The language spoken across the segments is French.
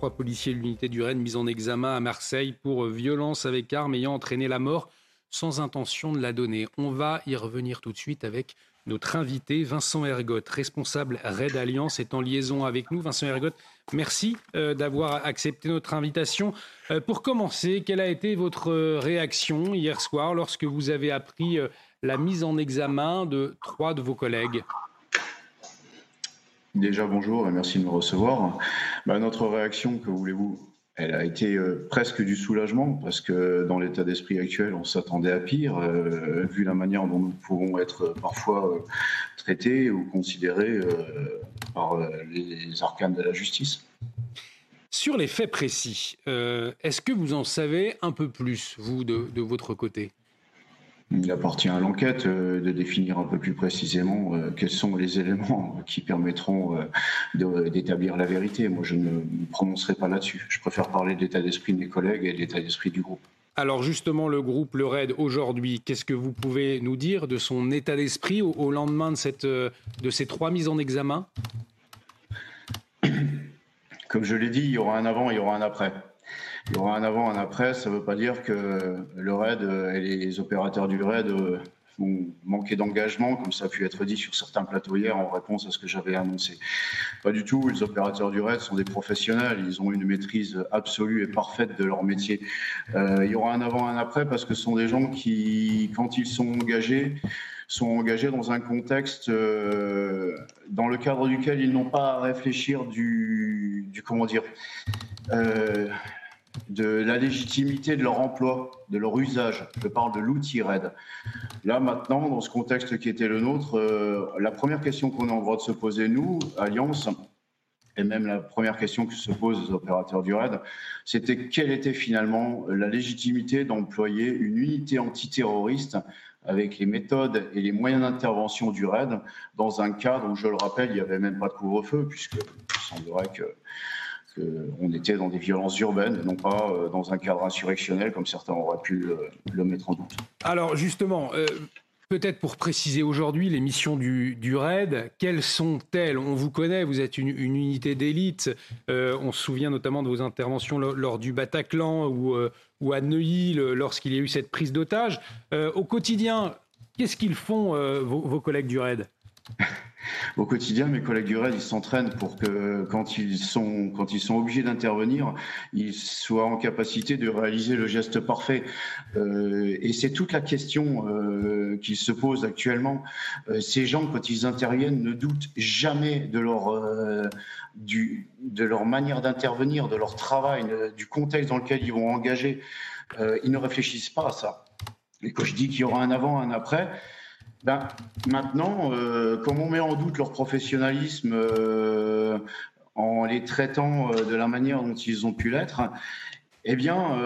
Trois policiers de l'unité du Rennes mis en examen à Marseille pour violence avec arme ayant entraîné la mort sans intention de la donner. On va y revenir tout de suite avec notre invité, Vincent Ergotte, responsable Red Alliance, est en liaison avec nous. Vincent Ergotte, merci euh, d'avoir accepté notre invitation. Euh, pour commencer, quelle a été votre réaction hier soir lorsque vous avez appris euh, la mise en examen de trois de vos collègues? Déjà bonjour et merci de me recevoir. Bah, notre réaction, que voulez-vous elle a été euh, presque du soulagement parce que dans l'état d'esprit actuel, on s'attendait à pire, euh, vu la manière dont nous pouvons être parfois euh, traités ou considérés par les arcanes de la justice. Sur les faits précis, est-ce que vous en savez un peu plus, vous, de votre côté? Il appartient à l'enquête euh, de définir un peu plus précisément euh, quels sont les éléments qui permettront euh, d'établir la vérité. Moi, je ne me prononcerai pas là-dessus. Je préfère parler de l'état d'esprit de mes collègues et de l'état d'esprit du groupe. Alors justement, le groupe Le RAID aujourd'hui, qu'est-ce que vous pouvez nous dire de son état d'esprit au, lendemain de, cette, de ces trois mises en examen? Comme je l'ai dit, il y aura un avant, il y aura un après. Il y aura un avant, un après. Ça ne veut pas dire que le RAID et les opérateurs du RAID vont manquer d'engagement, comme ça a pu être dit sur certains plateaux hier en réponse à ce que j'avais annoncé. Pas du tout. Les opérateurs du RAID sont des professionnels. Ils ont une maîtrise absolue et parfaite de leur métier. Euh, il y aura un avant, un après, parce que ce sont des gens qui, quand ils sont engagés, sont engagés dans un contexte euh, dans le cadre duquel ils n'ont pas à réfléchir du, comment dire, euh, de la légitimité de leur emploi, de leur usage. Je parle de l'outil RAID. Là, maintenant, dans ce contexte qui était le nôtre, euh, la première question qu'on a en droit de se poser, nous, Alliance, et même la première question que se posent les opérateurs du RAID, c'était quelle était finalement la légitimité d'employer une unité antiterroriste avec les méthodes et les moyens d'intervention du RAID dans un cadre où, je le rappelle, il n'y avait même pas de couvre-feu, puisque il semblerait que on était dans des violences urbaines et non pas euh, dans un cadre insurrectionnel comme certains auraient pu le, mettre en doute. Alors justement, euh, peut-être pour préciser aujourd'hui les missions du, RAID, quelles sont-elles? On vous connaît, vous êtes une, unité d'élite. Euh, on se souvient notamment de vos interventions lors, du Bataclan ou, ou à Neuilly lorsqu'il y a eu cette prise d'otage. au quotidien, qu'est-ce qu'ils font vos, vos collègues du RAID? au quotidien, mes collègues du RAID, ils s'entraînent pour que quand ils sont, quand ils sont obligés d'intervenir, ils soient en capacité de réaliser le geste parfait. Euh, et c'est toute la question euh, qui se pose actuellement. Euh, ces gens, quand ils interviennent, ne doutent jamais de leur, euh, du, de leur manière d'intervenir, de leur travail, du contexte dans lequel ils vont engager. Ils ne réfléchissent pas à ça. Et quand je dis qu'il y aura un avant, un après, ben, maintenant, euh, comme on met en doute leur professionnalisme euh, en les traitant euh, de la manière dont ils ont pu l'être, eh bien,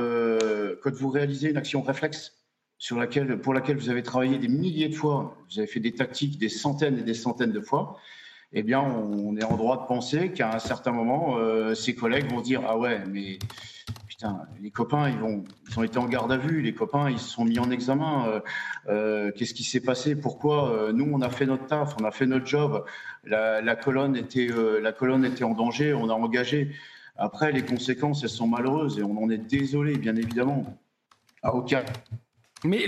quand vous réalisez une action réflexe sur laquelle, pour laquelle vous avez travaillé des milliers de fois, vous avez fait des tactiques des centaines et des centaines de fois, eh bien, on est en droit de penser qu'à un certain moment, ses collègues vont dire Ah ouais, mais les copains, ils, vont, ils ont été en garde à vue, les copains, ils se sont mis en examen. Euh, euh, qu'est-ce qui s'est passé? Pourquoi euh, Nous, on a fait notre taf, on a fait notre job. La, colonne était, la colonne était en danger, on a engagé. Après, les conséquences, elles sont malheureuses et on en est désolé, bien évidemment. À aucun. Mais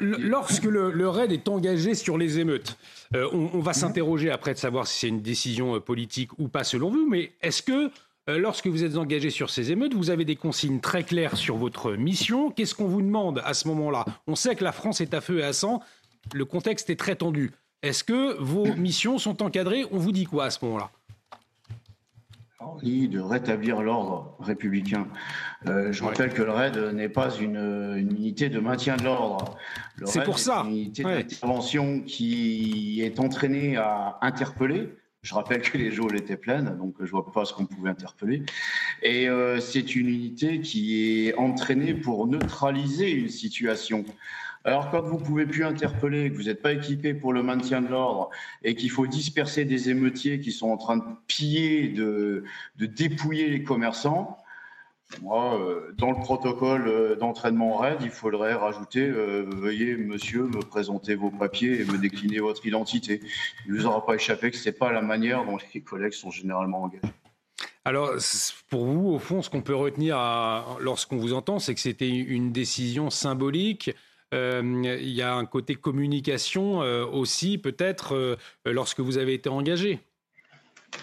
lorsque le, RAID est engagé sur les émeutes, on, on, va s'interroger après de savoir si c'est une décision politique ou pas selon vous, mais est-ce que lorsque vous êtes engagé sur ces émeutes, vous avez des consignes très claires sur votre mission. Qu'est-ce qu'on vous demande à ce moment-là? On sait que la France est à feu et à sang. Le contexte est très tendu. Est-ce que vos missions sont encadrées? On vous dit quoi à ce moment-là? De rétablir l'ordre républicain. Euh, je rappelle que le RAID n'est pas une, unité de maintien de l'ordre. C'est pour ça. Une unité d'intervention qui est entraînée à interpeller, Je rappelle que les geôles étaient pleines, donc je vois pas ce qu'on pouvait interpeller. Et euh, c'est une unité qui est entraînée pour neutraliser une situation. Alors quand vous pouvez plus interpeller, que vous n'êtes pas équipé pour le maintien de l'ordre et qu'il faut disperser des émeutiers qui sont en train de piller, de dépouiller les commerçants, moi, euh, dans le protocole euh, d'entraînement RAID, il faudrait rajouter euh, Veuillez, monsieur, me présenter vos papiers et me décliner votre identité. Il ne vous aura pas échappé que ce n'est pas la manière dont les collègues sont généralement engagés. Alors, pour vous, au fond, ce qu'on peut retenir lorsqu'on vous entend, c'est que c'était une décision symbolique. il y a un côté communication aussi, peut-être, lorsque vous avez été engagé.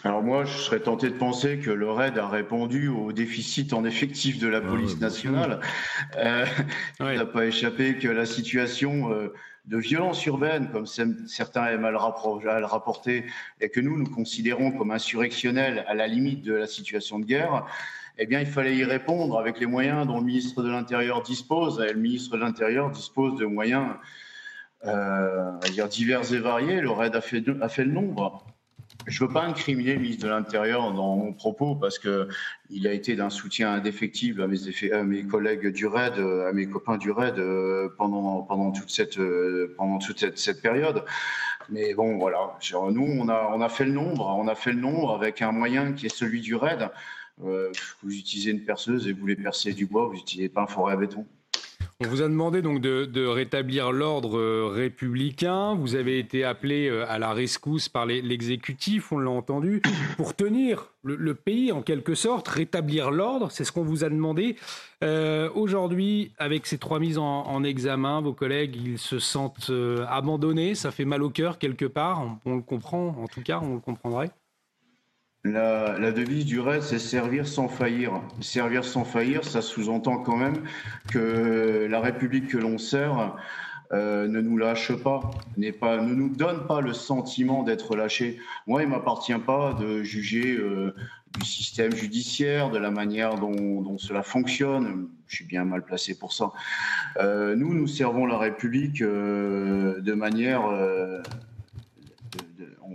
Alors moi, je serais tenté de penser que le RAID a répondu au déficit en effectif de la ah, police nationale. Euh, il n'a pas échappé que la situation euh, de violence urbaine, comme certains aiment à le, rapporter, et que nous, nous considérons comme insurrectionnelle à la limite de la situation de guerre, eh bien, il fallait y répondre avec les moyens dont le ministre de l'Intérieur dispose. Et le ministre de l'Intérieur dispose de moyens euh, dire divers et variés. Le RAID a fait, a fait le nombre. Je ne veux pas incriminer le ministre de l'Intérieur dans mon propos parce qu'il a été d'un soutien indéfectible à mes, collègues du RAID, à mes copains du RAID euh, pendant, toute, cette, euh, cette, période. Mais bon, voilà, nous, on a, on a fait le nombre, on a fait le nombre avec un moyen qui est celui du RAID. Euh, vous utilisez une perceuse et vous voulez percer du bois, vous n'utilisez pas un forêt à béton. On vous a demandé donc de, rétablir l'ordre euh, républicain. Vous avez été appelé euh, à la rescousse par l'exécutif, on l'a entendu, pour tenir le, pays en quelque sorte, rétablir l'ordre. C'est ce qu'on vous a demandé. Euh, aujourd'hui, avec ces trois mises en, examen, vos collègues, ils se sentent abandonnés. Ça fait mal au cœur quelque part. on le comprend, en tout cas, on le comprendrait. La, devise du RAID, c'est servir sans faillir. Servir sans faillir, ça sous-entend quand même que la République que l'on sert euh, ne nous lâche pas, pas, ne nous donne pas le sentiment d'être lâché. Moi, il m'appartient pas de juger euh, du système judiciaire, de la manière dont, cela fonctionne. Je suis bien mal placé pour ça. Euh, nous, nous servons la République de manière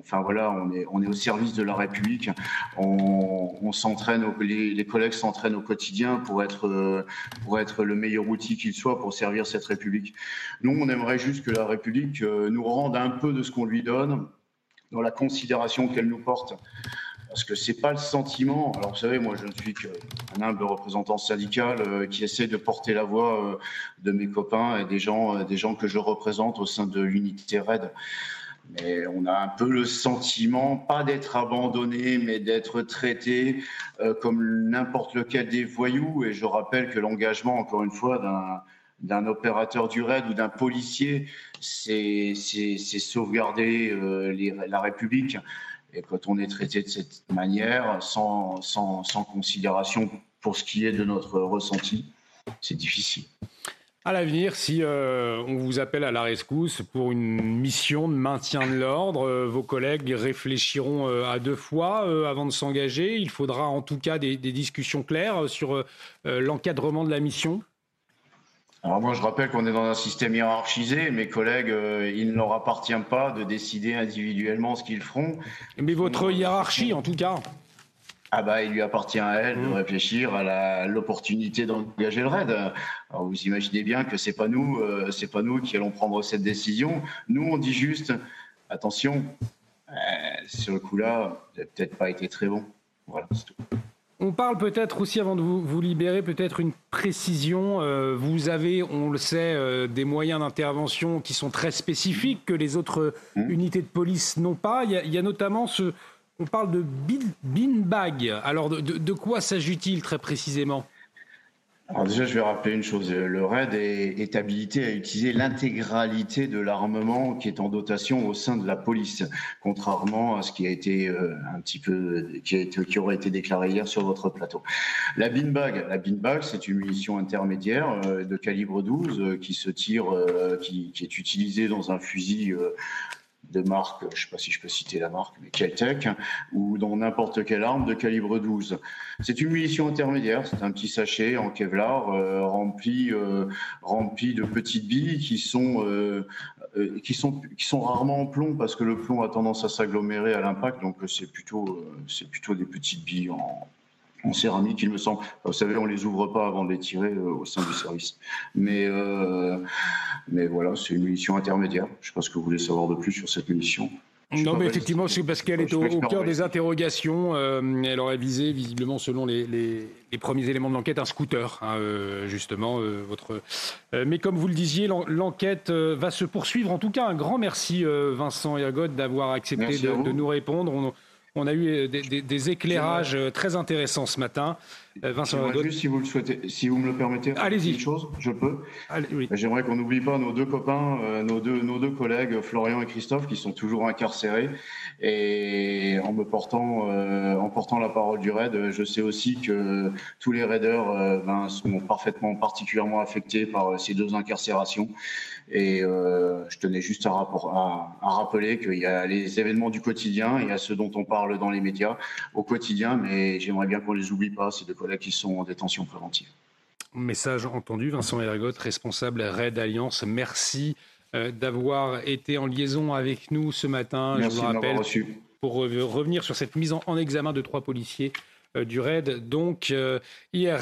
enfin voilà, on est, au service de la République. On, s'entraîne, les, collègues s'entraînent au quotidien pour être, pour être le meilleur outil qu'il soit pour servir cette République. Nous, on aimerait juste que la République euh, nous rende un peu de ce qu'on lui donne, dans la considération qu'elle nous porte. Parce que c'est pas le sentiment. Alors vous savez, moi je ne suis qu'un humble représentant syndical euh, qui essaie de porter la voix euh, de mes copains et des gens, des gens que je représente au sein de l'unité RAID mais on a un peu le sentiment, pas d'être abandonné, mais d'être traité euh, comme n'importe lequel des voyous. Et je rappelle que l'engagement, encore une fois, d'un opérateur du RAID ou d'un policier, c'est sauvegarder euh, la République. Et quand on est traité de cette manière, sans, considération pour ce qui est de notre ressenti, c'est difficile à l'avenir, si euh, on vous appelle à la rescousse pour une mission de maintien de l'ordre, euh, vos collègues réfléchiront euh, à deux fois avant de s'engager. Il faudra en tout cas des, discussions claires sur l'encadrement de la mission. Alors moi, je rappelle qu'on est dans un système hiérarchisé. Mes collègues, il ne leur appartient pas de décider individuellement ce qu'ils feront. Mais votre hiérarchie, en tout cas ah bah, il lui appartient à elle de mmh. réfléchir à l'opportunité d'engager le raid. Alors vous imaginez bien que c'est pas nous, euh, c'est pas nous qui allons prendre cette décision. Nous, on dit juste attention. Euh, sur le coup-là, ça peut-être pas été très bon. Voilà, c'est tout. On parle peut-être aussi, avant de vous, libérer, peut-être une précision. Euh, vous avez, on le sait, des moyens d'intervention qui sont très spécifiques que les autres mmh. unités de police n'ont pas. Il y, a, il y a notamment ce, on parle de beanbag. Alors, de, quoi s'agit-il très précisément? Alors déjà, je vais rappeler une chose. Le RAID est, habilité à utiliser l'intégralité de l'armement qui est en dotation au sein de la police, contrairement à ce qui a été euh, un petit peu, qui, qui, aurait été déclaré hier sur votre plateau. La beanbag, la beanbag, c'est une munition intermédiaire euh, de calibre 12 euh, qui se tire, qui, est utilisée dans un fusil de marque, je ne sais pas si je peux citer la marque, mais Keltec, ou dans n'importe quelle arme de calibre 12. C'est une munition intermédiaire, c'est un petit sachet en Kevlar rempli, rempli de petites billes qui sont, qui, sont, qui sont rarement en plomb parce que le plomb a tendance à s'agglomérer à l'impact, donc c'est plutôt, c'est plutôt des petites billes en, en céramique, il me semble. Vous savez, on les ouvre pas avant de les tirer euh, au sein du service. Mais, euh, mais voilà, c'est une munition intermédiaire. Je ne sais pas ce que vous voulez savoir de plus sur cette munition. Non, mais effectivement, c'est parce qu'elle est au, cœur des interrogations. Euh, elle aurait visé, visiblement, selon les, premiers éléments de l'enquête, un scooter, hein, justement. votre. mais comme vous le disiez, l'enquête va se poursuivre. En tout cas, un grand merci, Vincent Ergot, d'avoir accepté de, de, nous répondre. On a eu euh, des, éclairages euh, très intéressants ce matin. Euh, Vincent Juste, si vous le souhaitez, si vous me le permettez, allez-y. Chose, je peux. J'aimerais qu'on n'oublie pas nos deux copains, nos deux, nos deux collègues, Florian et Christophe, qui sont toujours incarcérés. Et en me portant, en portant la parole du raid, je sais aussi que tous les raiders ben, sont parfaitement, particulièrement affectés par ces deux incarcérations. Et euh, je tenais juste à, rappeler qu'il y a les événements du quotidien, il y a ceux dont on parle dans les médias au quotidien, mais j'aimerais bien qu'on les oublie pas, ces deux collègues qui sont en détention préventive. Message entendu, Vincent Ergot, responsable Red Alliance. Merci euh, d'avoir été en liaison avec nous ce matin. Merci je vous rappelle, pour revenir sur cette mise en, examen de trois policiers euh, du RAID, donc hier.